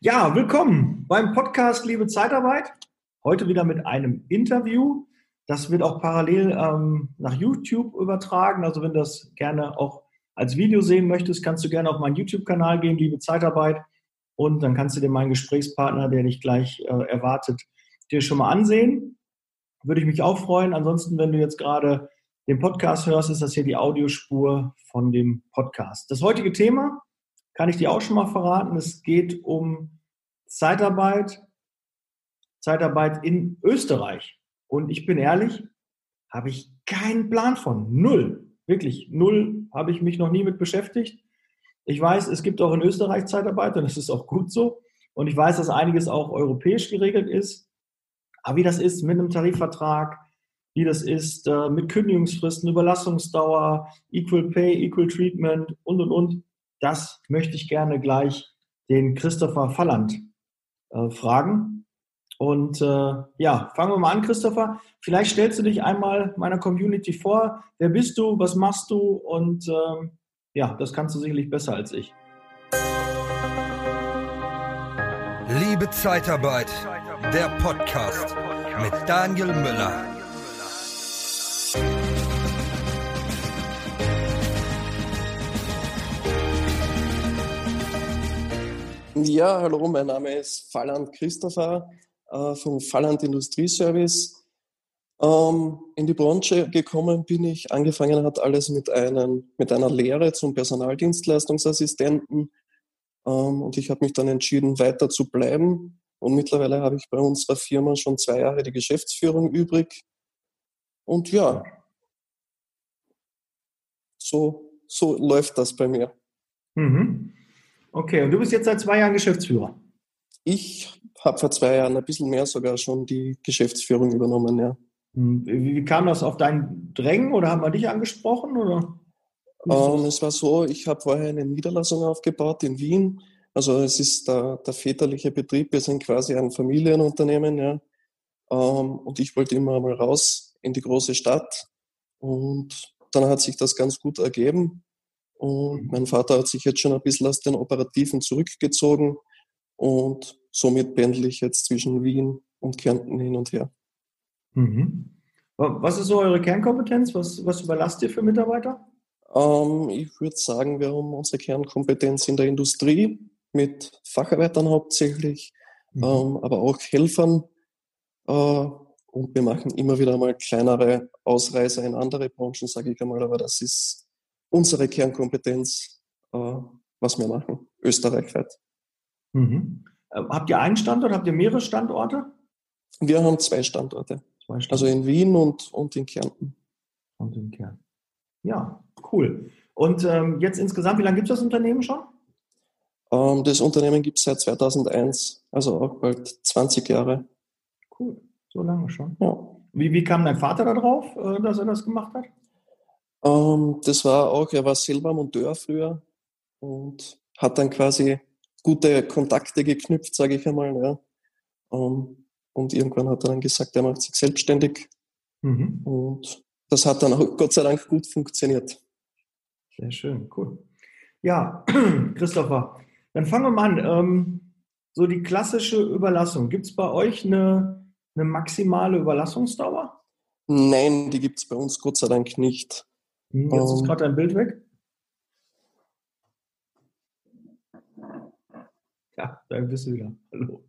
Ja, willkommen beim Podcast Liebe Zeitarbeit. Heute wieder mit einem Interview. Das wird auch parallel ähm, nach YouTube übertragen. Also wenn du das gerne auch als Video sehen möchtest, kannst du gerne auf meinen YouTube-Kanal gehen, Liebe Zeitarbeit. Und dann kannst du dir meinen Gesprächspartner, der dich gleich äh, erwartet, dir schon mal ansehen. Würde ich mich auch freuen. Ansonsten, wenn du jetzt gerade den Podcast hörst, ist das hier die Audiospur von dem Podcast. Das heutige Thema kann ich dir auch schon mal verraten. Es geht um Zeitarbeit, Zeitarbeit in Österreich. Und ich bin ehrlich, habe ich keinen Plan von. Null. Wirklich, null habe ich mich noch nie mit beschäftigt. Ich weiß, es gibt auch in Österreich Zeitarbeit und das ist auch gut so. Und ich weiß, dass einiges auch europäisch geregelt ist. Aber wie das ist mit einem Tarifvertrag, wie das ist äh, mit Kündigungsfristen, Überlassungsdauer, Equal Pay, Equal Treatment und, und, und, das möchte ich gerne gleich den Christopher Falland äh, fragen. Und äh, ja, fangen wir mal an, Christopher. Vielleicht stellst du dich einmal meiner Community vor. Wer bist du? Was machst du? Und äh, ja, das kannst du sicherlich besser als ich. Liebe Zeitarbeit, der Podcast mit Daniel Müller. Ja, hallo, mein Name ist Falland Christopher äh, vom Falland Industrieservice. Ähm, in die Branche gekommen bin ich, angefangen hat alles mit, einem, mit einer Lehre zum Personaldienstleistungsassistenten ähm, und ich habe mich dann entschieden, weiter zu bleiben. Und mittlerweile habe ich bei unserer Firma schon zwei Jahre die Geschäftsführung übrig. Und ja, so, so läuft das bei mir. Mhm. Okay, und du bist jetzt seit zwei Jahren Geschäftsführer? Ich habe vor zwei Jahren ein bisschen mehr sogar schon die Geschäftsführung übernommen, ja. Hm, wie, kam das auf dein Drängen oder haben wir dich angesprochen? Oder? Ähm, es war so, ich habe vorher eine Niederlassung aufgebaut in Wien. Also es ist der, der väterliche Betrieb, wir sind quasi ein Familienunternehmen, ja. Ähm, und ich wollte immer mal raus in die große Stadt. Und dann hat sich das ganz gut ergeben. Und mein Vater hat sich jetzt schon ein bisschen aus den Operativen zurückgezogen und somit pendle ich jetzt zwischen Wien und Kärnten hin und her. Mhm. Was ist so eure Kernkompetenz? Was, was überlasst ihr für Mitarbeiter? Ähm, ich würde sagen, wir haben unsere Kernkompetenz in der Industrie mit Facharbeitern hauptsächlich, mhm. ähm, aber auch Helfern. Äh, und wir machen immer wieder mal kleinere Ausreißer in andere Branchen, sage ich einmal, aber das ist unsere Kernkompetenz, äh, was wir machen, österreichweit. Mhm. Äh, habt ihr einen Standort, habt ihr mehrere Standorte? Wir haben zwei Standorte. Zwei Standorte. Also in Wien und, und in Kärnten. Und in Kärnten. Ja, cool. Und ähm, jetzt insgesamt, wie lange gibt es das Unternehmen schon? Ähm, das Unternehmen gibt es seit 2001, also auch bald 20 Jahre. Cool, so lange schon. Ja. Wie, wie kam dein Vater darauf, äh, dass er das gemacht hat? Ähm, das war auch, er war selber Monteur früher und hat dann quasi gute Kontakte geknüpft, sage ich einmal. Ja. Ähm, und irgendwann hat er dann gesagt, er macht sich selbstständig. Mhm. Und das hat dann auch Gott sei Dank gut funktioniert. Sehr schön, cool. Ja, Christopher, dann fangen wir mal an. Ähm, so die klassische Überlassung. Gibt es bei euch eine, eine maximale Überlassungsdauer? Nein, die gibt es bei uns Gott sei Dank nicht. Hm, jetzt ist ähm. gerade dein Bild weg. Ja, da bist du wieder. Hallo.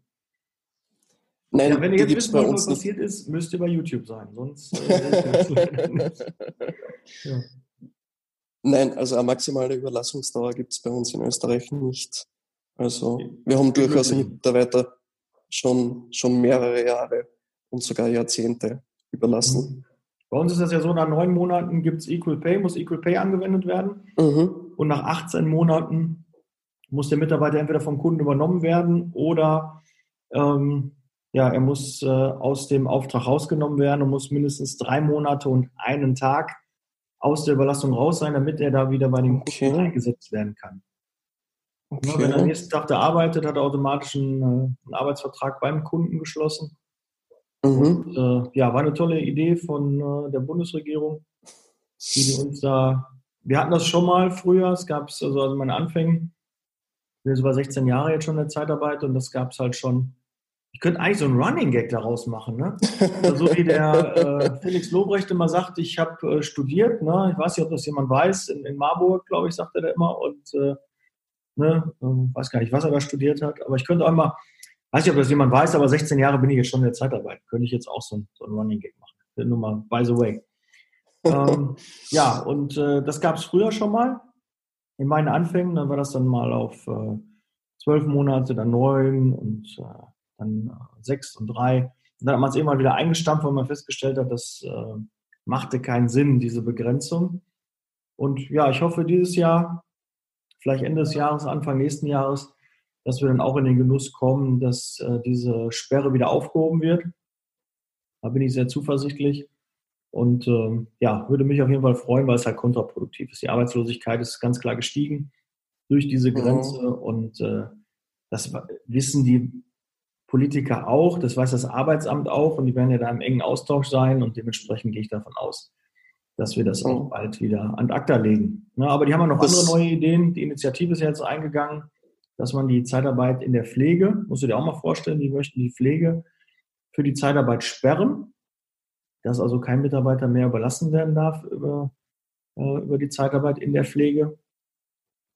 Nein, ja, wenn ihr jetzt wisst, was passiert ist, müsst ihr bei YouTube sein. Sonst äh, ja. Nein, also eine maximale Überlassungsdauer gibt es bei uns in Österreich nicht. Also wir haben durchaus Mitarbeiter schon, schon mehrere Jahre und sogar Jahrzehnte überlassen. Bei uns ist das ja so, nach neun Monaten gibt es Equal Pay, muss Equal Pay angewendet werden. Mhm. Und nach 18 Monaten muss der Mitarbeiter entweder vom Kunden übernommen werden oder ähm, ja, er muss äh, aus dem Auftrag rausgenommen werden und muss mindestens drei Monate und einen Tag aus der Überlastung raus sein, damit er da wieder bei dem okay. Kunden eingesetzt werden kann. Okay. Ja, wenn er am nächsten Tag da arbeitet, hat er automatisch einen, äh, einen Arbeitsvertrag beim Kunden geschlossen. Mhm. Und, äh, ja, war eine tolle Idee von äh, der Bundesregierung, die uns da, wir hatten das schon mal früher, es gab es also, also meine Anfängen, bin jetzt über 16 Jahre jetzt schon in der Zeitarbeit und das gab es halt schon. Ich könnte eigentlich so einen Running Gag daraus machen, ne? Also so wie der äh, Felix Lobrecht immer sagt, ich habe äh, studiert, ne? Ich weiß nicht, ob das jemand weiß, in, in Marburg, glaube ich, sagt er da immer und äh, ne, ähm, weiß gar nicht, was er da studiert hat, aber ich könnte auch mal, weiß nicht, ob das jemand weiß, aber 16 Jahre bin ich jetzt schon in der Zeitarbeit. Könnte ich jetzt auch so, so einen Running Gag machen. Nur mal, by the way. ähm, ja, und äh, das gab es früher schon mal in meinen Anfängen. Dann war das dann mal auf äh, zwölf Monate, dann neun und äh, dann äh, sechs und drei. Und dann hat man es immer wieder eingestampft, weil man festgestellt hat, das äh, machte keinen Sinn, diese Begrenzung. Und ja, ich hoffe dieses Jahr, vielleicht Ende des Jahres, Anfang nächsten Jahres, dass wir dann auch in den Genuss kommen, dass äh, diese Sperre wieder aufgehoben wird. Da bin ich sehr zuversichtlich. Und ähm, ja, würde mich auf jeden Fall freuen, weil es halt kontraproduktiv ist. Die Arbeitslosigkeit ist ganz klar gestiegen durch diese mhm. Grenze. Mhm. Und äh, das wissen die Politiker auch, das weiß das Arbeitsamt auch und die werden ja da im engen Austausch sein und dementsprechend gehe ich davon aus, dass wir das auch mhm. bald wieder an ACTA legen. Ja, aber die haben ja noch das andere neue Ideen. Die Initiative ist ja jetzt eingegangen, dass man die Zeitarbeit in der Pflege, musst du dir auch mal vorstellen, die möchten die Pflege für die Zeitarbeit sperren, dass also kein Mitarbeiter mehr überlassen werden darf über, äh, über die Zeitarbeit in der Pflege.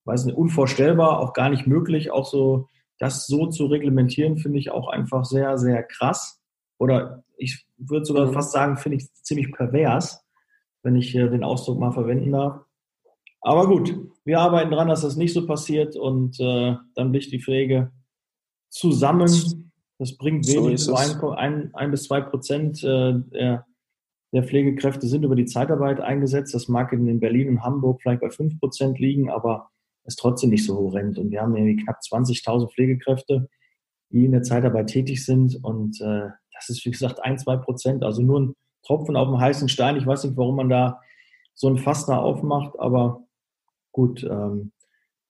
Weiß nicht, unvorstellbar, auch gar nicht möglich, auch so das so zu reglementieren, finde ich auch einfach sehr, sehr krass. Oder ich würde sogar mhm. fast sagen, finde ich ziemlich pervers, wenn ich den Ausdruck mal verwenden darf. Aber gut, wir arbeiten dran, dass das nicht so passiert und äh, dann bricht die Pflege zusammen. Das bringt wenig, so ein, ein, ein, bis zwei Prozent äh, der, der, Pflegekräfte sind über die Zeitarbeit eingesetzt. Das mag in Berlin und Hamburg vielleicht bei fünf Prozent liegen, aber es trotzdem nicht so horrend. Und wir haben irgendwie knapp 20.000 Pflegekräfte, die in der Zeitarbeit tätig sind. Und äh, das ist, wie gesagt, ein, zwei Prozent. Also nur ein Tropfen auf dem heißen Stein. Ich weiß nicht, warum man da so ein Fass da aufmacht, aber gut. Ähm,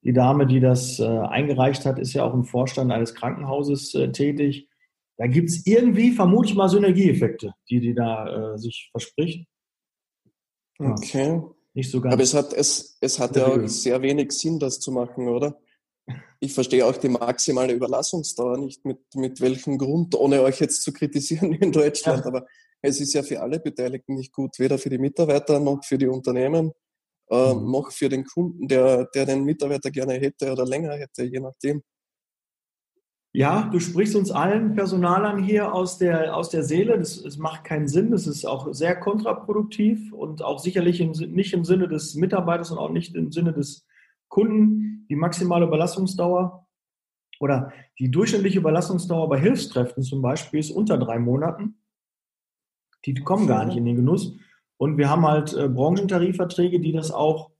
die Dame, die das äh, eingereicht hat, ist ja auch im Vorstand eines Krankenhauses äh, tätig. Da gibt es irgendwie, vermute ich mal, Synergieeffekte, die die da äh, sich verspricht. Ja. Okay nicht so ganz. Aber es hat, es, es hat ja auch sehr wenig Sinn, das zu machen, oder? Ich verstehe auch die maximale Überlassungsdauer nicht, mit, mit welchem Grund, ohne euch jetzt zu kritisieren in Deutschland. Ja. Aber es ist ja für alle Beteiligten nicht gut, weder für die Mitarbeiter noch für die Unternehmen, äh, mhm. noch für den Kunden, der, der den Mitarbeiter gerne hätte oder länger hätte, je nachdem. Ja, du sprichst uns allen Personalern hier aus der, aus der Seele. Das, das macht keinen Sinn. Das ist auch sehr kontraproduktiv und auch sicherlich im, nicht im Sinne des Mitarbeiters und auch nicht im Sinne des Kunden. Die maximale Überlassungsdauer oder die durchschnittliche Überlassungsdauer bei Hilfskräften zum Beispiel ist unter drei Monaten. Die kommen gar nicht in den Genuss. Und wir haben halt äh, Branchentarifverträge, die das auch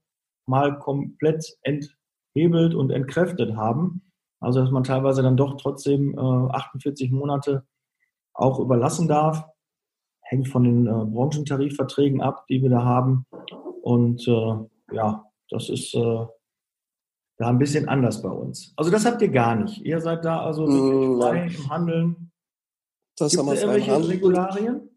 mal komplett enthebelt und entkräftet haben. Also dass man teilweise dann doch trotzdem äh, 48 Monate auch überlassen darf. Hängt von den äh, Branchentarifverträgen ab, die wir da haben. Und äh, ja, das ist äh, da ein bisschen anders bei uns. Also das habt ihr gar nicht. Ihr seid da also wirklich frei im Handeln. Das Gibt haben wir irgendwelche Handel. Regularien?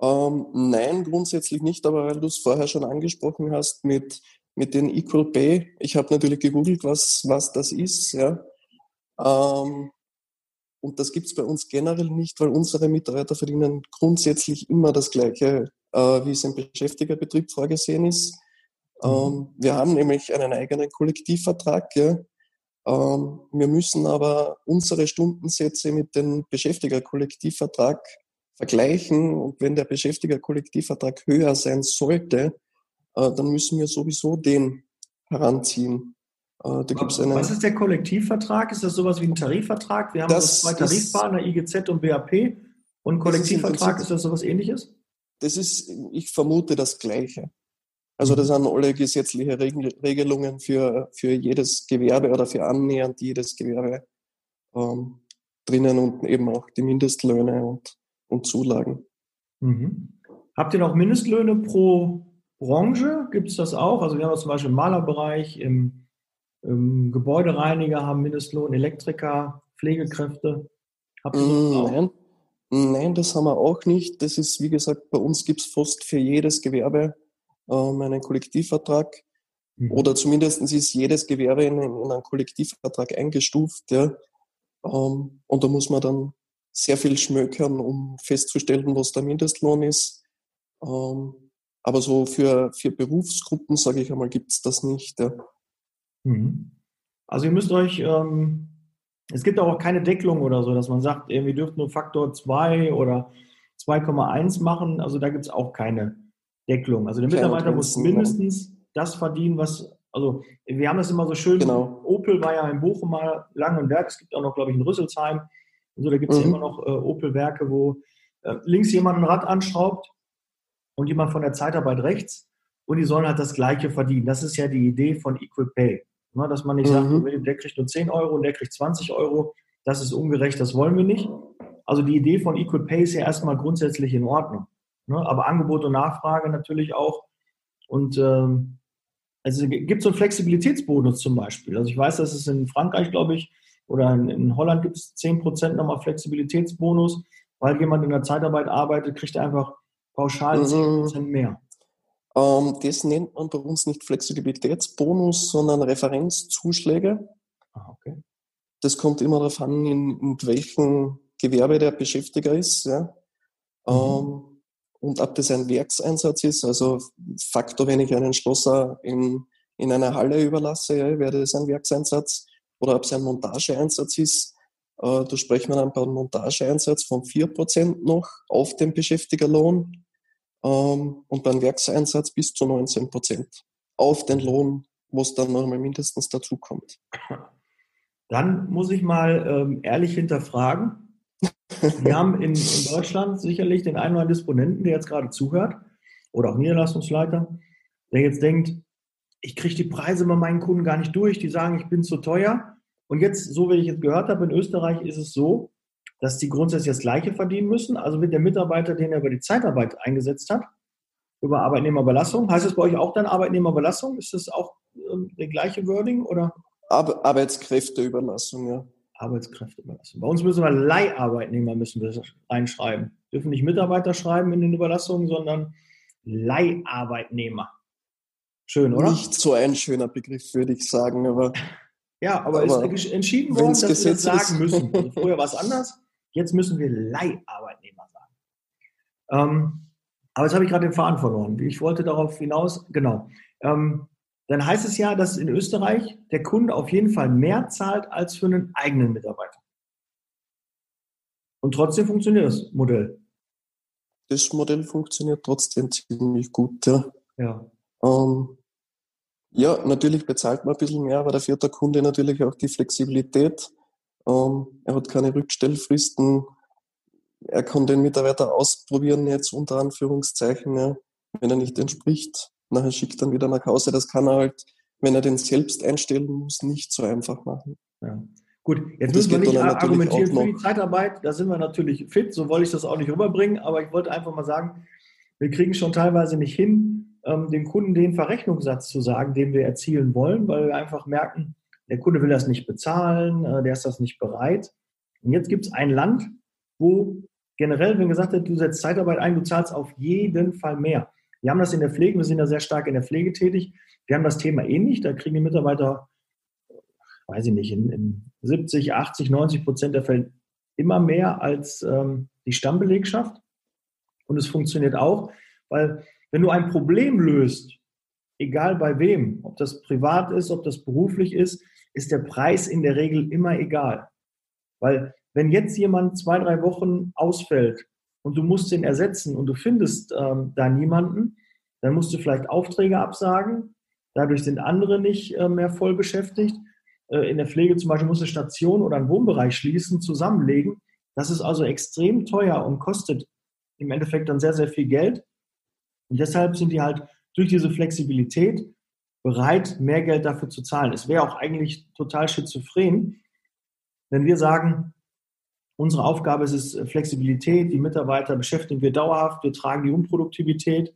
Ähm, nein, grundsätzlich nicht, aber weil du es vorher schon angesprochen hast mit mit den Equal Pay. Ich habe natürlich gegoogelt, was, was das ist. Ja. Ähm, und das gibt es bei uns generell nicht, weil unsere Mitarbeiter verdienen grundsätzlich immer das Gleiche, äh, wie es im Beschäftigerbetrieb vorgesehen ist. Mhm. Ähm, wir haben nämlich einen eigenen Kollektivvertrag. Ja. Ähm, wir müssen aber unsere Stundensätze mit dem Beschäftigerkollektivvertrag vergleichen. Und wenn der Beschäftigerkollektivvertrag höher sein sollte, äh, dann müssen wir sowieso den heranziehen. Äh, eine, Was ist der Kollektivvertrag? Ist das sowas wie ein Tarifvertrag? Wir haben das zwei Tarifpartner, IGZ und BAP. Und Kollektivvertrag, ist, ist das sowas ähnliches? Das ist, ich vermute, das Gleiche. Also das mhm. sind alle gesetzliche Regelungen für, für jedes Gewerbe oder für annähernd jedes Gewerbe ähm, drinnen und eben auch die Mindestlöhne und, und Zulagen. Mhm. Habt ihr noch Mindestlöhne pro Branche gibt es das auch. Also wir haben zum Beispiel im Malerbereich, im, im Gebäudereiniger haben Mindestlohn, Elektriker, Pflegekräfte. Habt ihr das mm? Nein. Nein, das haben wir auch nicht. Das ist, wie gesagt, bei uns gibt es fast für jedes Gewerbe ähm, einen Kollektivvertrag. Mhm. Oder zumindest ist jedes Gewerbe in, in einen Kollektivvertrag eingestuft. Ja. Ähm, und da muss man dann sehr viel schmökern, um festzustellen, was der Mindestlohn ist. Ähm, aber so für, für Berufsgruppen, sage ich einmal, gibt es das nicht. Ja. Mhm. Also ihr müsst euch, ähm, es gibt auch keine Deckelung oder so, dass man sagt, wir dürfen nur Faktor 2 oder 2,1 machen. Also da gibt es auch keine Deckelung. Also der Mitarbeiter muss mindestens das verdienen, was, also wir haben das immer so schön, genau. Opel war ja in Bochum mal lang und Werk, es gibt auch noch, glaube ich, in Rüsselsheim. Also da gibt es mhm. immer noch äh, Opel-Werke, wo äh, links jemand ein Rad anschraubt und jemand von der Zeitarbeit rechts und die sollen halt das Gleiche verdienen. Das ist ja die Idee von Equal Pay. Ne, dass man nicht mhm. sagt, der kriegt nur 10 Euro und der kriegt 20 Euro. Das ist ungerecht, das wollen wir nicht. Also die Idee von Equal Pay ist ja erstmal grundsätzlich in Ordnung. Ne? Aber Angebot und Nachfrage natürlich auch. Und ähm, also gibt so einen Flexibilitätsbonus zum Beispiel. Also ich weiß, dass es in Frankreich, glaube ich, oder in, in Holland gibt es 10% nochmal Flexibilitätsbonus, weil jemand in der Zeitarbeit arbeitet, kriegt er einfach pauschal 10% mhm. mehr. Ähm, das nennt man bei uns nicht Flexibilitätsbonus, sondern Referenzzuschläge. Ah, okay. Das kommt immer darauf an, in, in welchem Gewerbe der Beschäftiger ist. Ja. Mhm. Ähm, und ob das ein Werkseinsatz ist, also Faktor, wenn ich einen Schlosser in, in einer Halle überlasse, ja, wäre das ein Werkseinsatz. Oder ob es ein Montageeinsatz ist, äh, da sprechen wir dann beim Montageeinsatz von 4% noch auf dem Beschäftigerlohn ähm, und beim Werkseinsatz bis zu 19 Prozent auf den Lohn, was dann nochmal mindestens dazukommt. Dann muss ich mal ähm, ehrlich hinterfragen. Wir haben in, in, Deutschland sicherlich den einen oder anderen Disponenten, der jetzt gerade zuhört, oder auch Niederlassungsleiter, der jetzt denkt, ich kriege die Preise bei meinen Kunden gar nicht durch, die sagen, ich bin zu teuer. Und jetzt, so wie ich jetzt gehört habe, in Österreich ist es so, dass die grundsätzlich das Gleiche verdienen müssen. Also wird der Mitarbeiter, den er über die Zeitarbeit eingesetzt hat, über Arbeitnehmerbelastung. Heißt das bei euch auch dann Arbeitnehmerbelastung? Ist das auch ähm, der gleiche Wording oder? Ar Arbeitskräfteüberlassung, ja. Arbeitskräfteüberlassung. Bei uns müssen wir Leiharbeitnehmer müssen wir reinschreiben. Dürfen nicht Mitarbeiter schreiben in den Überlassungen, sondern Leiharbeitnehmer. Schön, oder? Nicht so ein schöner Begriff, würde ich sagen, aber. Ja, aber, aber ist entschieden worden, dass wir das sagen müssen. Früher war es anders. Jetzt müssen wir Leiharbeitnehmer sagen. Ähm, aber jetzt habe ich gerade den Faden verloren. Ich wollte darauf hinaus, genau. Ähm, dann heißt es ja, dass in Österreich der Kunde auf jeden Fall mehr zahlt als für einen eigenen Mitarbeiter. Und trotzdem funktioniert das Modell. Das Modell funktioniert trotzdem ziemlich gut, ja. Ja. Ähm, ja, natürlich bezahlt man ein bisschen mehr, aber dafür hat der Kunde natürlich auch die Flexibilität. Ähm, er hat keine Rückstellfristen. Er kann den Mitarbeiter ausprobieren, jetzt unter Anführungszeichen, ja, wenn er nicht entspricht. Nachher schickt er wieder nach Hause. Das kann er halt, wenn er den selbst einstellen muss, nicht so einfach machen. Ja. Gut, jetzt müssen wir nicht argumentieren für die Zeitarbeit. Da sind wir natürlich fit, so wollte ich das auch nicht rüberbringen, aber ich wollte einfach mal sagen, wir kriegen schon teilweise nicht hin, ähm, dem Kunden den Verrechnungssatz zu sagen, den wir erzielen wollen, weil wir einfach merken, der Kunde will das nicht bezahlen, äh, der ist das nicht bereit. Und jetzt gibt es ein Land, wo generell, wenn gesagt wird, du setzt Zeitarbeit ein, du zahlst auf jeden Fall mehr. Wir haben das in der Pflege, wir sind ja sehr stark in der Pflege tätig. Wir haben das Thema ähnlich, da kriegen die Mitarbeiter, weiß ich nicht, in, in 70, 80, 90 Prozent der Fälle immer mehr als ähm, die Stammbelegschaft. Und es funktioniert auch, weil wenn du ein Problem löst, egal bei wem, ob das privat ist, ob das beruflich ist, ist der Preis in der Regel immer egal. Weil wenn jetzt jemand zwei, drei Wochen ausfällt und du musst ihn ersetzen und du findest ähm, da niemanden, dann musst du vielleicht Aufträge absagen. Dadurch sind andere nicht äh, mehr voll beschäftigt. Äh, in der Pflege zum Beispiel muss eine Station oder ein Wohnbereich schließen, zusammenlegen. Das ist also extrem teuer und kostet im Endeffekt dann sehr, sehr viel Geld. Und deshalb sind die halt durch diese Flexibilität bereit, mehr Geld dafür zu zahlen. Es wäre auch eigentlich total schizophren, wenn wir sagen, unsere Aufgabe ist es Flexibilität, die Mitarbeiter beschäftigen wir dauerhaft, wir tragen die Unproduktivität.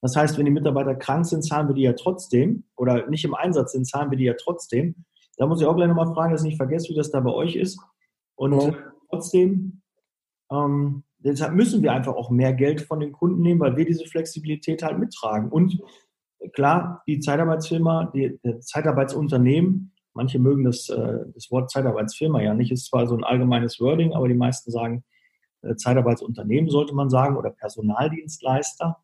Das heißt, wenn die Mitarbeiter krank sind, zahlen wir die ja trotzdem oder nicht im Einsatz sind, zahlen wir die ja trotzdem. Da muss ich auch gleich nochmal fragen, dass ich nicht vergesse, wie das da bei euch ist. Und ja. trotzdem, ähm, deshalb müssen wir einfach auch mehr Geld von den Kunden nehmen, weil wir diese Flexibilität halt mittragen. Und klar, die Zeitarbeitsfirma, die, Zeitarbeitsunternehmen, manche mögen das, äh, das Wort Zeitarbeitsfirma ja nicht, ist zwar so ein allgemeines Wording, aber die meisten sagen, äh, Zeitarbeitsunternehmen sollte man sagen oder Personaldienstleister.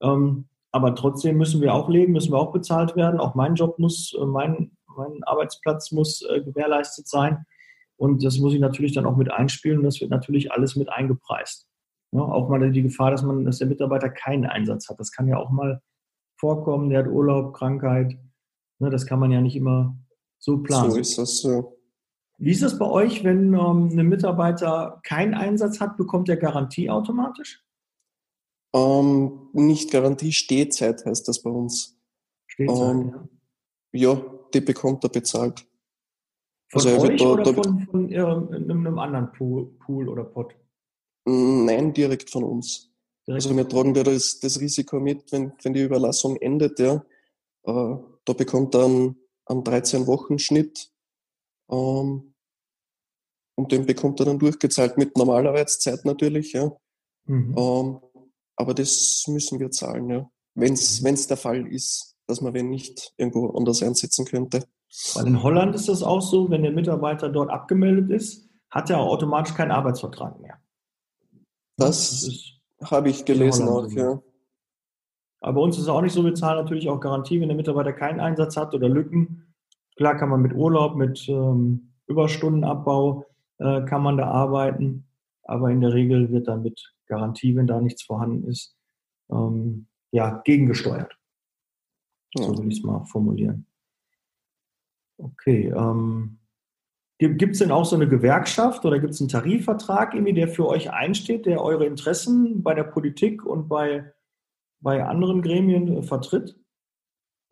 Ähm, aber trotzdem müssen wir auch leben, müssen wir auch bezahlt werden. Auch mein Job muss, äh, mein, mein Arbeitsplatz muss äh, gewährleistet sein. Und das muss ich natürlich dann auch mit einspielen und das wird natürlich alles mit eingepreist. Ja, auch mal die Gefahr, dass man, dass der Mitarbeiter keinen Einsatz hat. Das kann ja auch mal vorkommen. Der hat Urlaub, Krankheit. Ne, das kann man ja nicht immer so planen. So ist das. Ja. Wie ist das bei euch, wenn ähm, ein Mitarbeiter keinen Einsatz hat, bekommt er Garantie automatisch? Ähm, nicht Garantie, Stehzeit heißt das bei uns. Stehzeit, ähm, ja. ja. die bekommt er bezahlt. Von also euch da, oder da, von, von äh, einem anderen Pool, oder Pot? Nein, direkt von uns. Direkt. Also wir tragen da das, das Risiko mit, wenn, wenn die Überlassung endet, ja. Äh, da bekommt er einen, einen 13-Wochen-Schnitt ähm, und den bekommt er dann durchgezahlt mit normaler Arbeitszeit natürlich, ja. Mhm. Ähm, aber das müssen wir zahlen, ja. Wenn es mhm. der Fall ist, dass man wen nicht irgendwo anders einsetzen könnte. Weil in Holland ist das auch so, wenn der Mitarbeiter dort abgemeldet ist, hat er automatisch keinen Arbeitsvertrag mehr. Das, das habe ich gelesen auch, ja. Aber bei uns ist es auch nicht so, wir zahlen natürlich auch Garantie, wenn der Mitarbeiter keinen Einsatz hat oder Lücken. Klar kann man mit Urlaub, mit ähm, Überstundenabbau, äh, kann man da arbeiten. Aber in der Regel wird dann mit Garantie, wenn da nichts vorhanden ist, ähm, ja, gegengesteuert. So will ich es mal formulieren. Okay. Ähm, gibt es denn auch so eine Gewerkschaft oder gibt es einen Tarifvertrag, irgendwie, der für euch einsteht, der eure Interessen bei der Politik und bei, bei anderen Gremien äh, vertritt?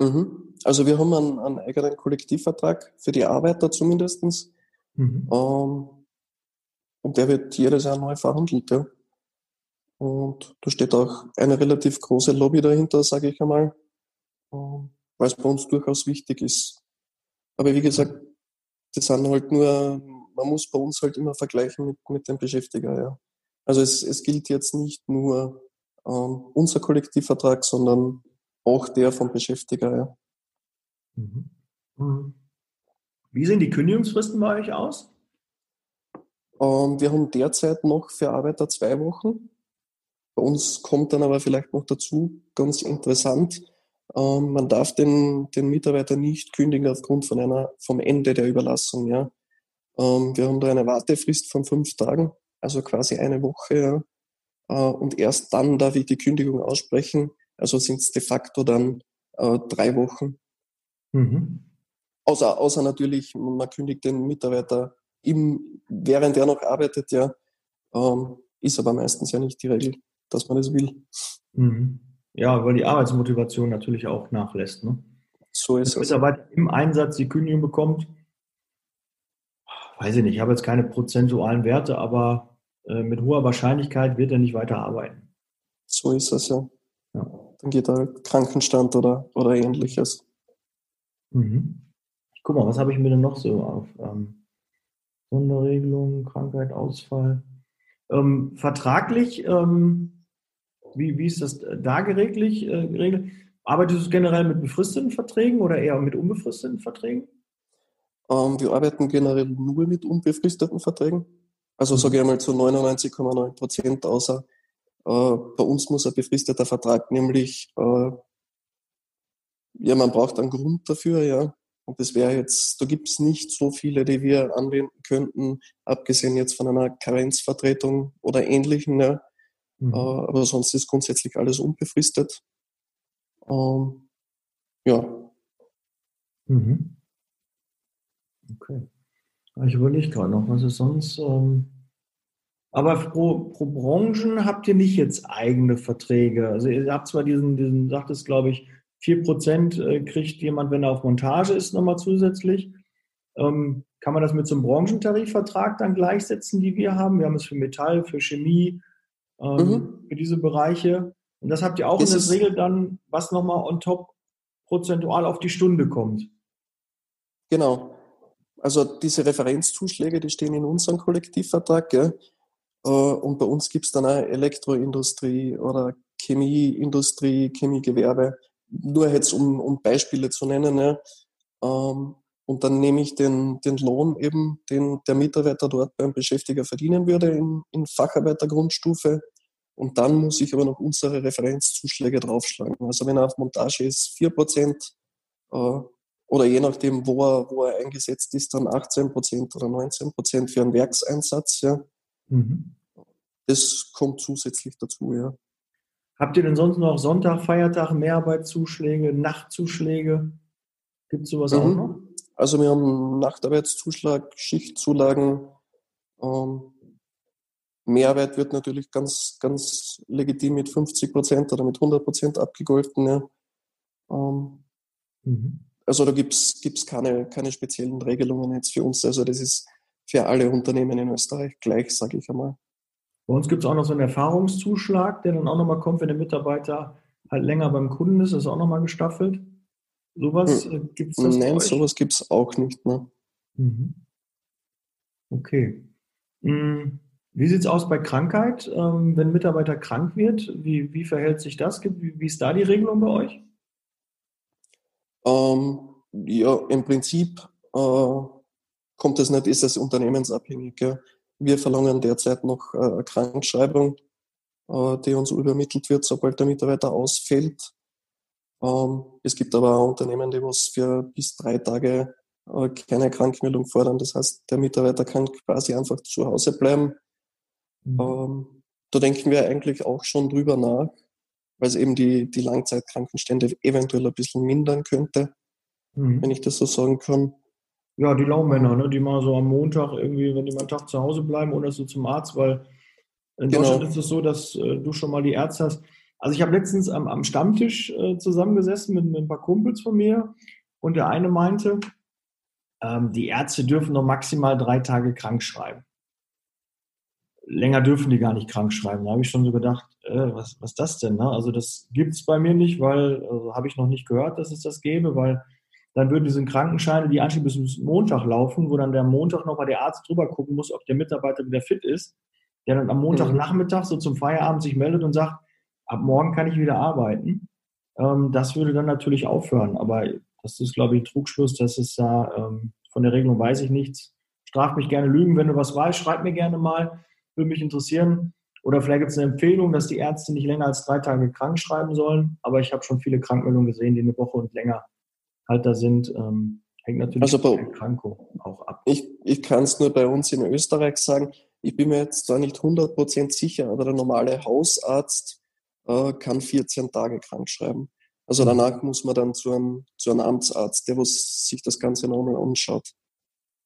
Mhm. Also wir haben einen, einen, eigenen Kollektivvertrag für die Arbeiter zumindest. Mhm. Ähm, und der wird jedes Jahr neu verhandelt. Ja. Und da steht auch eine relativ große Lobby dahinter, sage ich einmal, ähm, weil es bei uns durchaus wichtig ist. Aber wie gesagt, das sind halt nur, man muss bei uns halt immer vergleichen mit, mit dem Beschäftiger, ja. Also es, es gilt jetzt nicht nur ähm, unser Kollektivvertrag, sondern auch der vom Beschäftiger, ja. Mhm. Mhm. Wie sehen die Kündigungsfristen bei euch aus? Ähm, wir haben derzeit noch für Arbeiter zwei Wochen. Bei uns kommt dann aber vielleicht noch dazu, ganz interessant, ähm, man darf den, den Mitarbeiter nicht kündigen aufgrund von einer, vom Ende der Überlassung. Ja. Ähm, wir haben da eine Wartefrist von fünf Tagen, also quasi eine Woche. Ja. Äh, und erst dann darf ich die Kündigung aussprechen. Also sind es de facto dann äh, drei Wochen. Mhm. Außer, außer natürlich, man kündigt den Mitarbeiter im, während er noch arbeitet, ja. Ähm, ist aber meistens ja nicht die Regel, dass man das will. Mhm. Ja, weil die Arbeitsmotivation natürlich auch nachlässt. Ne? So ist es. Wenn Mitarbeiter im Einsatz die Kündigung bekommt, weiß ich nicht, ich habe jetzt keine prozentualen Werte, aber äh, mit hoher Wahrscheinlichkeit wird er nicht weiter arbeiten. So ist es, ja. ja. Dann geht er Krankenstand oder, oder ähnliches. Mhm. Guck mal, was habe ich mir denn noch so auf? Ähm, Sonderregelung, Krankheit, Ausfall. Ähm, vertraglich ähm, wie, wie ist das da geregelt? Äh, geregelt? Arbeitest du generell mit befristeten Verträgen oder eher mit unbefristeten Verträgen? Ähm, wir arbeiten generell nur mit unbefristeten Verträgen. Also sage ich einmal zu 99,9 Prozent, außer äh, bei uns muss ein befristeter Vertrag nämlich, äh, ja, man braucht einen Grund dafür, ja. Und das wäre jetzt, da gibt es nicht so viele, die wir anwenden könnten, abgesehen jetzt von einer Karenzvertretung oder ähnlichen, ja. Mhm. Äh, aber sonst ist grundsätzlich alles unbefristet. Ähm, ja. Mhm. Okay. Ich überlege gerade noch, was ist sonst. Ähm aber pro, pro Branchen habt ihr nicht jetzt eigene Verträge. Also ihr habt zwar diesen, diesen sagt es glaube ich, 4% äh, kriegt jemand, wenn er auf Montage ist, nochmal zusätzlich. Ähm, kann man das mit so einem Branchentarifvertrag dann gleichsetzen, die wir haben? Wir haben es für Metall, für Chemie, ähm, mhm. für diese Bereiche. Und das habt ihr auch ist in der Regel dann, was nochmal on top prozentual auf die Stunde kommt. Genau. Also diese Referenzzuschläge, die stehen in unserem Kollektivvertrag. Gell? Äh, und bei uns gibt es dann auch Elektroindustrie oder Chemieindustrie, Chemiegewerbe. nur jetzt um, um Beispiele zu nennen, ja, ähm, und dann nehme ich den, den Lohn eben, den der Mitarbeiter dort beim Beschäftiger verdienen würde in, in Facharbeitergrundstufe. Und dann muss ich aber noch unsere Referenzzuschläge draufschlagen. Also wenn er auf Montage ist, 4%, äh, oder je nachdem, wo er, wo er eingesetzt ist, dann 18% oder 19% für einen Werkseinsatz. Ja. Mhm. Das kommt zusätzlich dazu, ja. Habt ihr denn sonst noch Sonntag, Feiertag, Mehrarbeitszuschläge, Nachtzuschläge? Gibt es sowas mhm. auch noch? Also wir haben Nachtarbeitszuschlag, Schichtzulagen. Ähm, Mehrarbeit wird natürlich ganz, ganz legitim mit 50 Prozent oder mit 100 Prozent abgegolten. Ja. Ähm, mhm. Also da gibt es keine, keine speziellen Regelungen jetzt für uns. Also das ist für alle Unternehmen in Österreich gleich, sage ich einmal. Bei uns gibt es auch noch so einen Erfahrungszuschlag, der dann auch nochmal kommt, wenn der Mitarbeiter halt länger beim Kunden ist, das ist auch nochmal gestaffelt. Sowas hm. Äh, gibt es das? Nein, sowas gibt es auch nicht mehr. Mhm. Okay. Hm. Wie sieht es aus bei Krankheit? Ähm, wenn ein Mitarbeiter krank wird, wie, wie verhält sich das? Wie, ist da die Regelung bei euch? Ähm, ja, im Prinzip äh, kommt es nicht, ist es unternehmensabhängig. Ja. Wir verlangen derzeit noch äh, Krankschreibung, äh, die uns übermittelt wird, sobald der Mitarbeiter ausfällt. Ähm, es gibt aber auch Unternehmen, die was für bis drei Tage äh, keine Krankmeldung fordern. Das heißt, der Mitarbeiter kann quasi einfach zu Hause bleiben. Mhm. Ähm, da denken wir eigentlich auch schon drüber nach, weil es eben die, die Langzeitkrankenstände eventuell ein bisschen mindern könnte, mhm. wenn ich das so sagen kann. Ja, die Laumänner, ne, die mal so am Montag irgendwie, wenn die mal einen Tag zu Hause bleiben oder so zum Arzt, weil in genau. Deutschland ist es so, dass äh, du schon mal die Ärzte hast. Also ich habe letztens am, am Stammtisch äh, zusammengesessen mit, mit, ein paar Kumpels von mir und der eine meinte, ähm, die Ärzte dürfen nur maximal drei Tage krank schreiben länger dürfen die gar nicht krank schreiben. Da habe ich schon so gedacht, äh, was, was ist das denn? Ne? Also das gibt es bei mir nicht, weil, also habe ich noch nicht gehört, dass es das gäbe, weil dann würden diese Krankenscheine, die anschließend bis Montag laufen, wo dann der Montag nochmal der Arzt drüber gucken muss, ob der Mitarbeiter wieder fit ist, der dann am Montagnachmittag mhm. so zum Feierabend sich meldet und sagt, ab morgen kann ich wieder arbeiten. Ähm, das würde dann natürlich aufhören. Aber das ist, glaube ich, ein Trugschluss. Das ist da, ähm, von der Regelung weiß ich nichts. Straf mich gerne lügen, wenn du was weißt, schreib mir gerne mal würde mich interessieren. Oder vielleicht gibt es eine Empfehlung, dass die Ärzte nicht länger als drei Tage krank schreiben sollen. Aber ich habe schon viele Krankmeldungen gesehen, die eine Woche und länger halt da sind. Ähm, hängt natürlich also bei der Erkrankung auch ab. Ich, ich kann es nur bei uns in Österreich sagen. Ich bin mir jetzt da nicht 100% sicher, aber der normale Hausarzt äh, kann 14 Tage krank schreiben. Also mhm. danach muss man dann zu einem, zu einem Amtsarzt, der sich das Ganze nochmal anschaut.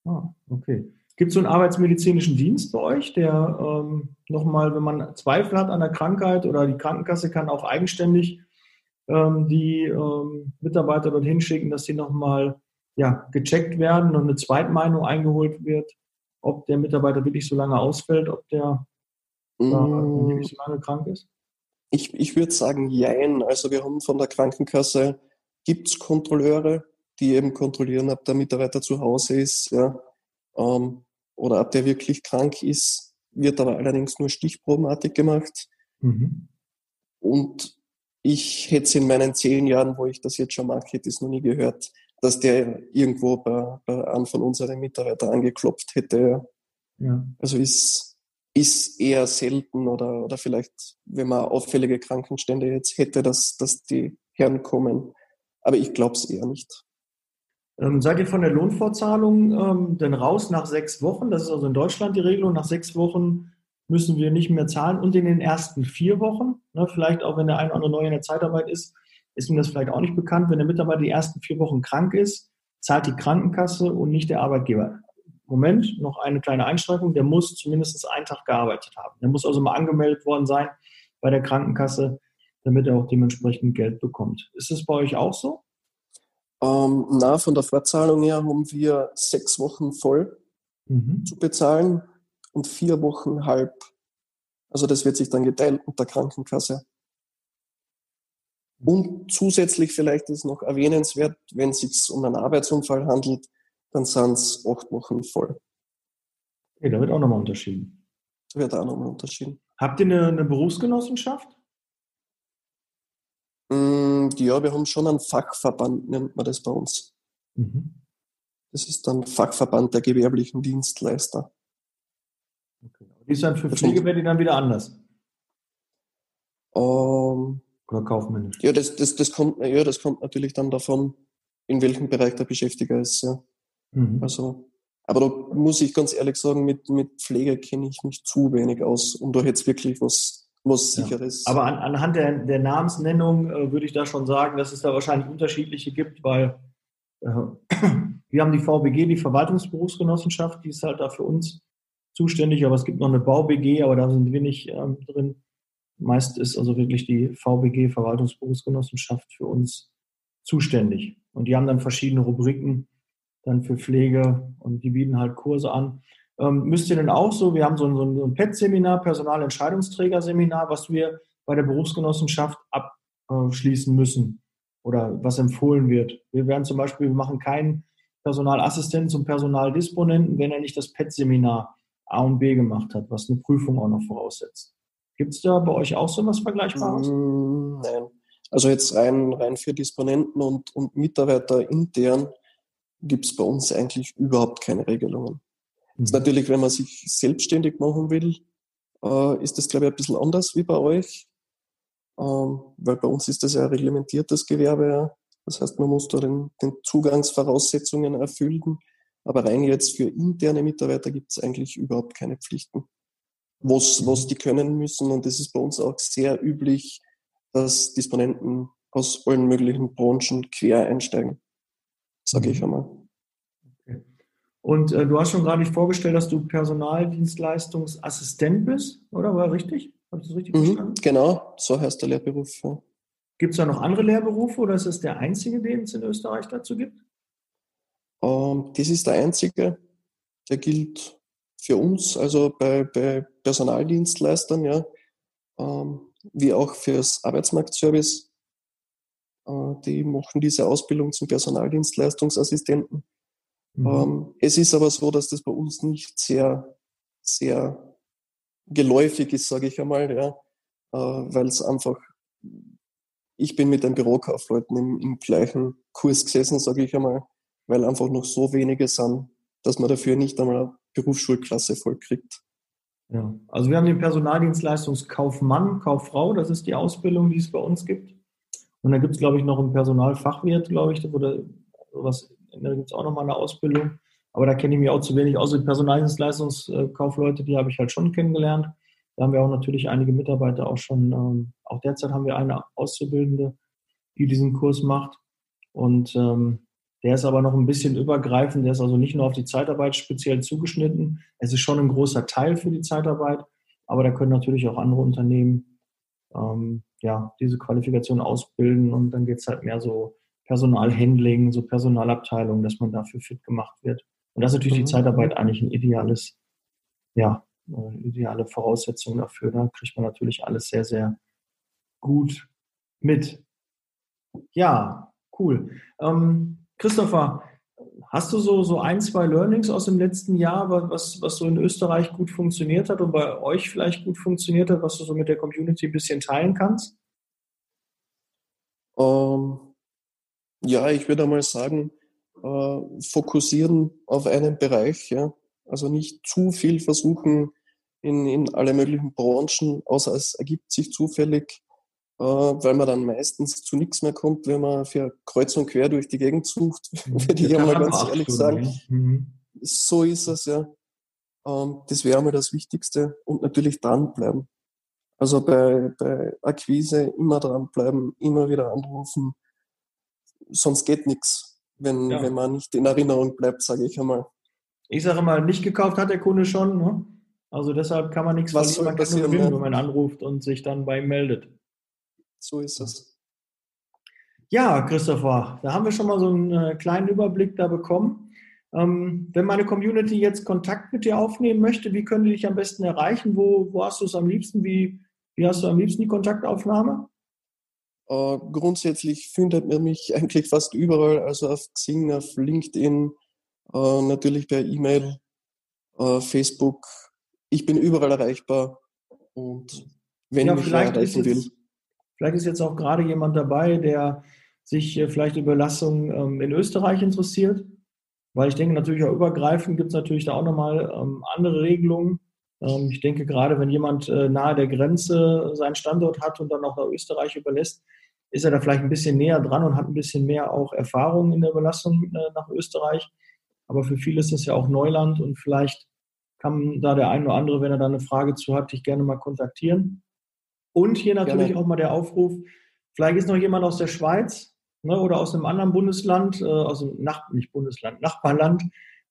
Ah, okay. Gibt es so einen arbeitsmedizinischen Dienst bei euch, der ähm, nochmal, wenn man Zweifel hat an der Krankheit oder die Krankenkasse kann auch eigenständig ähm, die ähm, Mitarbeiter dorthin schicken, dass sie nochmal ja, gecheckt werden und eine Zweitmeinung eingeholt wird, ob der Mitarbeiter wirklich so lange ausfällt, ob der wirklich so lange krank ist? Ich, ich würde sagen, jein. Also wir haben von der Krankenkasse, gibt es Kontrolleure, die eben kontrollieren, ob der Mitarbeiter zu Hause ist. Ja. Ähm, oder ob der wirklich krank ist, wird aber allerdings nur stichprobenartig gemacht. Mhm. Und ich hätte es in meinen zehn Jahren, wo ich das jetzt schon mache, hätte es noch nie gehört, dass der irgendwo bei, bei einem von unseren Mitarbeitern angeklopft hätte. Ja. Also ist, ist eher selten oder, oder vielleicht, wenn man auffällige Krankenstände jetzt hätte, dass, dass die Herren kommen. Aber ich glaube es eher nicht. Ähm, seid ihr von der Lohnfortzahlung ähm, denn raus nach sechs Wochen? Das ist also in Deutschland die Regelung. Nach sechs Wochen müssen wir nicht mehr zahlen und in den ersten vier Wochen, ne, vielleicht auch wenn der eine oder andere neu in der Zeitarbeit ist, ist mir das vielleicht auch nicht bekannt. Wenn der Mitarbeiter die ersten vier Wochen krank ist, zahlt die Krankenkasse und nicht der Arbeitgeber. Moment, noch eine kleine Einschränkung, der muss zumindest einen Tag gearbeitet haben. Der muss also mal angemeldet worden sein bei der Krankenkasse, damit er auch dementsprechend Geld bekommt. Ist das bei euch auch so? Ähm, na, von der Fortzahlung her haben wir sechs Wochen voll mhm. zu bezahlen und vier Wochen halb. Also das wird sich dann geteilt mit der Krankenkasse. Und zusätzlich vielleicht ist noch erwähnenswert, wenn es sich um einen Arbeitsunfall handelt, dann sind es acht Wochen voll. Okay, da wird auch nochmal unterschieden. Da wird auch nochmal unterschieden. Habt ihr eine, eine Berufsgenossenschaft? Mm, ja, wir haben schon einen Fachverband, nennt man das bei uns. Mhm. Das ist dann Fachverband der gewerblichen Dienstleister. Okay. Die ist dann für Pflegewerbung dann wieder anders? Ähm, Oder kaufmännisch? Ja, das, das, das, kommt, ja, das kommt natürlich dann davon, in welchem Bereich der Beschäftiger ist. Ja. Mhm. Also, aber da muss ich ganz ehrlich sagen, mit, mit Pflege kenne ich mich zu wenig aus, um da jetzt wirklich was, was ja. Sicheres. Aber an, anhand der, der Namensnennung äh, würde ich da schon sagen, dass es da wahrscheinlich unterschiedliche gibt, weil äh, wir haben die VBG, die Verwaltungsberufsgenossenschaft, die ist halt da für uns zuständig, aber es gibt noch eine BauBG, aber da sind wir nicht ähm, drin. Meist ist also wirklich die VBG, Verwaltungsberufsgenossenschaft, für uns zuständig. Und die haben dann verschiedene Rubriken dann für Pflege und die bieten halt Kurse an. Ähm, müsst ihr denn auch so, wir haben so ein, so ein PET-Seminar, Personalentscheidungsträger-Seminar, was wir bei der Berufsgenossenschaft abschließen müssen oder was empfohlen wird. Wir werden zum Beispiel, wir machen keinen Personalassistenten zum Personaldisponenten, wenn er nicht das PET-Seminar A und B gemacht hat, was eine Prüfung auch noch voraussetzt. Gibt es da bei euch auch so was Vergleichbares? Mm, nein. Also jetzt rein, rein für Disponenten und, und Mitarbeiter intern gibt es bei uns eigentlich überhaupt keine Regelungen. Mhm. Natürlich, wenn man sich selbstständig machen will, äh, ist das, glaube ich, ein bisschen anders wie bei euch. Ähm, weil bei uns ist das ja ein reglementiertes Gewerbe. Das heißt, man muss da den, den Zugangsvoraussetzungen erfüllen. Aber rein jetzt für interne Mitarbeiter gibt es eigentlich überhaupt keine Pflichten, was, was die können müssen. Und das ist bei uns auch sehr üblich, dass Disponenten aus allen möglichen Branchen quer einsteigen, sage ich mhm. einmal. Und äh, du hast schon gerade vorgestellt, dass du Personaldienstleistungsassistent bist, oder? War richtig? Habe ich das richtig mhm, verstanden? Genau, so heißt der Lehrberuf. Ja. Gibt es da noch andere Lehrberufe oder ist es der einzige, den es in Österreich dazu gibt? Ähm, das ist der einzige, der gilt für uns, also bei, bei Personaldienstleistern, ja, ähm, wie auch fürs Arbeitsmarktservice. Äh, die machen diese Ausbildung zum Personaldienstleistungsassistenten. Mhm. Ähm, es ist aber so, dass das bei uns nicht sehr, sehr geläufig ist, sage ich einmal, ja, äh, weil es einfach, ich bin mit den Bürokaufleuten im, im gleichen Kurs gesessen, sage ich einmal weil einfach noch so wenige sind, dass man dafür nicht einmal eine Berufsschulklasse voll kriegt. Ja, also wir haben den Personaldienstleistungskaufmann, Kauffrau, das ist die Ausbildung, die es bei uns gibt. Und dann gibt es, glaube ich, noch einen Personalfachwirt, glaube ich, oder sowas, da gibt es auch nochmal eine Ausbildung. Aber da kenne ich mich auch zu wenig aus. Die Personaldienstleistungskaufleute, die habe ich halt schon kennengelernt. Da haben wir auch natürlich einige Mitarbeiter auch schon, ähm, auch derzeit haben wir eine Auszubildende, die diesen Kurs macht. Und ähm, der ist aber noch ein bisschen übergreifend. Der ist also nicht nur auf die Zeitarbeit speziell zugeschnitten. Es ist schon ein großer Teil für die Zeitarbeit, aber da können natürlich auch andere Unternehmen ähm, ja, diese Qualifikation ausbilden und dann geht es halt mehr so Personalhandling, so Personalabteilung, dass man dafür fit gemacht wird. Und das ist natürlich die mhm. Zeitarbeit eigentlich ein ideales, ja, ideale Voraussetzung dafür. Da kriegt man natürlich alles sehr, sehr gut mit. Ja, cool. Ähm, Christopher, hast du so, so ein, zwei Learnings aus dem letzten Jahr, was, was so in Österreich gut funktioniert hat und bei euch vielleicht gut funktioniert hat, was du so mit der Community ein bisschen teilen kannst? Ähm, ja, ich würde einmal sagen, äh, fokussieren auf einen Bereich, ja. Also nicht zu viel versuchen in, in alle möglichen Branchen, außer es ergibt sich zufällig äh, weil man dann meistens zu nichts mehr kommt, wenn man für kreuz und quer durch die Gegend sucht, mhm. würde ich einmal ganz ehrlich sagen. Mhm. So ist es, ja. Ähm, das wäre einmal das Wichtigste und natürlich dranbleiben. Also bei, bei Akquise immer dranbleiben, immer wieder anrufen. Sonst geht nichts, wenn, ja. wenn man nicht in Erinnerung bleibt, sage ich einmal. Ich sage mal, nicht gekauft hat der Kunde schon. Ne? Also deshalb kann man nichts Was verlieren, man kann nur gewinnen, wenn man anruft und sich dann bei ihm meldet. So ist es. Ja, Christopher, da haben wir schon mal so einen äh, kleinen Überblick da bekommen. Ähm, wenn meine Community jetzt Kontakt mit dir aufnehmen möchte, wie können die dich am besten erreichen? Wo, wo hast du es am liebsten? Wie, wie hast du am liebsten die Kontaktaufnahme? Äh, grundsätzlich findet man mich eigentlich fast überall, also auf Xing, auf LinkedIn, äh, natürlich per E-Mail, äh, Facebook. Ich bin überall erreichbar und wenn ja, mich erreichen will Vielleicht ist jetzt auch gerade jemand dabei, der sich vielleicht über Überlassung ähm, in Österreich interessiert. Weil ich denke natürlich auch übergreifend gibt es natürlich da auch nochmal ähm, andere Regelungen. Ähm, ich denke gerade, wenn jemand äh, nahe der Grenze seinen Standort hat und dann auch nach Österreich überlässt, ist er da vielleicht ein bisschen näher dran und hat ein bisschen mehr auch Erfahrung in der Überlassung äh, nach Österreich. Aber für viele ist das ja auch Neuland und vielleicht kann da der ein oder andere, wenn er da eine Frage zu hat, dich gerne mal kontaktieren. Und hier natürlich gerne. auch mal der Aufruf, vielleicht ist noch jemand aus der Schweiz ne, oder aus einem anderen Bundesland, äh, aus dem Nach nicht Bundesland, Nachbarland,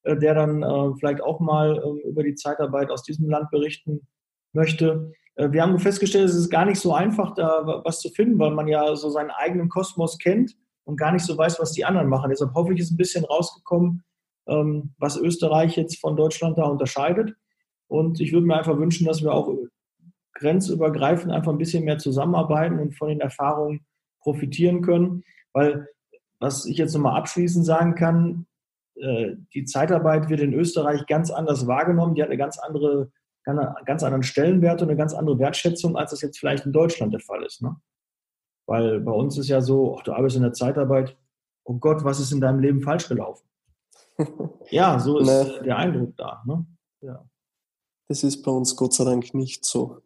äh, der dann äh, vielleicht auch mal äh, über die Zeitarbeit aus diesem Land berichten möchte. Äh, wir haben festgestellt, es ist gar nicht so einfach, da was zu finden, weil man ja so seinen eigenen Kosmos kennt und gar nicht so weiß, was die anderen machen. Deshalb hoffe ich, ist ein bisschen rausgekommen, ähm, was Österreich jetzt von Deutschland da unterscheidet. Und ich würde mir einfach wünschen, dass wir auch grenzübergreifend einfach ein bisschen mehr zusammenarbeiten und von den Erfahrungen profitieren können. Weil, was ich jetzt nochmal abschließend sagen kann, äh, die Zeitarbeit wird in Österreich ganz anders wahrgenommen. Die hat eine ganz andere, ganz anderen Stellenwert und eine ganz andere Wertschätzung, als das jetzt vielleicht in Deutschland der Fall ist. Ne? Weil bei uns ist ja so, ach, du arbeitest in der Zeitarbeit, oh Gott, was ist in deinem Leben falsch gelaufen? ja, so ist nee. der Eindruck da. Ne? Ja. Das ist bei uns Gott sei Dank nicht so.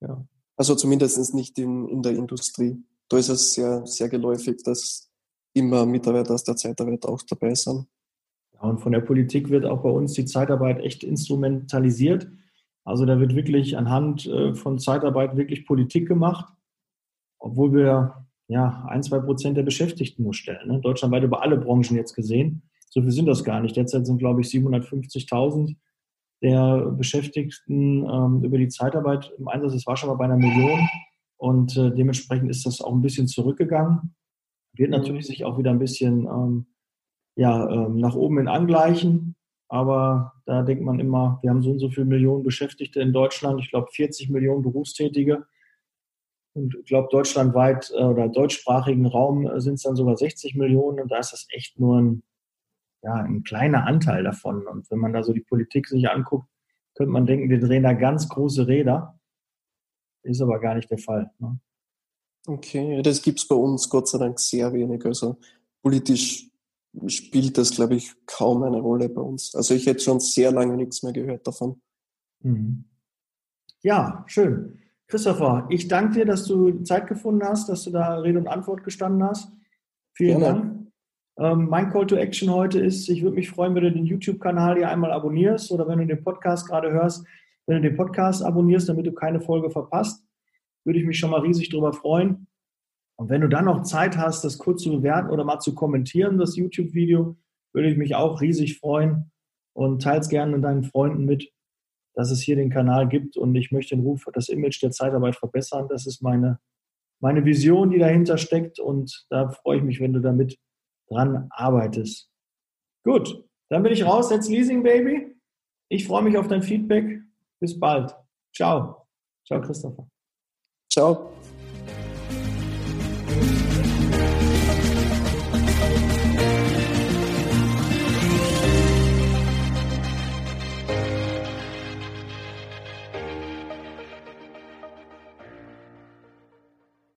Ja. Also zumindest nicht in, in der Industrie. Da ist es sehr, sehr geläufig, dass immer Mitarbeiter aus der Zeitarbeit auch dabei sind. Und von der Politik wird auch bei uns die Zeitarbeit echt instrumentalisiert. Also da wird wirklich anhand äh, von Zeitarbeit wirklich Politik gemacht, obwohl wir ja ein, zwei Prozent der Beschäftigten nur stellen. Ne? Deutschlandweit über alle Branchen jetzt gesehen. So viel sind das gar nicht. Derzeit sind, glaube ich, 750.000 der Beschäftigten ähm, über die Zeitarbeit im Einsatz. Das war schon mal bei einer Million und äh, dementsprechend ist das auch ein bisschen zurückgegangen. Wird mhm. natürlich sich auch wieder ein bisschen ähm, ja, ähm, nach oben hin angleichen. Aber da denkt man immer, wir haben so und so viele Millionen Beschäftigte in Deutschland. Ich glaube 40 Millionen Berufstätige. Und ich glaube, deutschlandweit äh, oder deutschsprachigen Raum äh, sind es dann sogar 60 Millionen. Und da ist das echt nur ein ja, ein kleiner Anteil davon. Und wenn man da so die Politik sich anguckt, könnte man denken, wir drehen da ganz große Räder. Ist aber gar nicht der Fall. Ne? Okay, das gibt es bei uns Gott sei Dank sehr wenig. Also politisch spielt das, glaube ich, kaum eine Rolle bei uns. Also ich hätte schon sehr lange nichts mehr gehört davon. Mhm. Ja, schön. Christopher, ich danke dir, dass du Zeit gefunden hast, dass du da Rede und Antwort gestanden hast. Vielen Gerne. Dank. Ähm, mein Call to Action heute ist, ich würde mich freuen, wenn du den YouTube-Kanal hier einmal abonnierst oder wenn du den Podcast gerade hörst, wenn du den Podcast abonnierst, damit du keine Folge verpasst, würde ich mich schon mal riesig darüber freuen. Und wenn du dann noch Zeit hast, das kurz zu bewerten oder mal zu kommentieren, das YouTube-Video, würde ich mich auch riesig freuen und teils gerne mit deinen Freunden mit, dass es hier den Kanal gibt und ich möchte den Ruf, das Image der Zeitarbeit verbessern. Das ist meine, meine Vision, die dahinter steckt und da freue ich mich, wenn du damit dran arbeitest. Gut, dann bin ich raus. Jetzt Leasing Baby. Ich freue mich auf dein Feedback. Bis bald. Ciao. Ciao, Christopher. Ciao.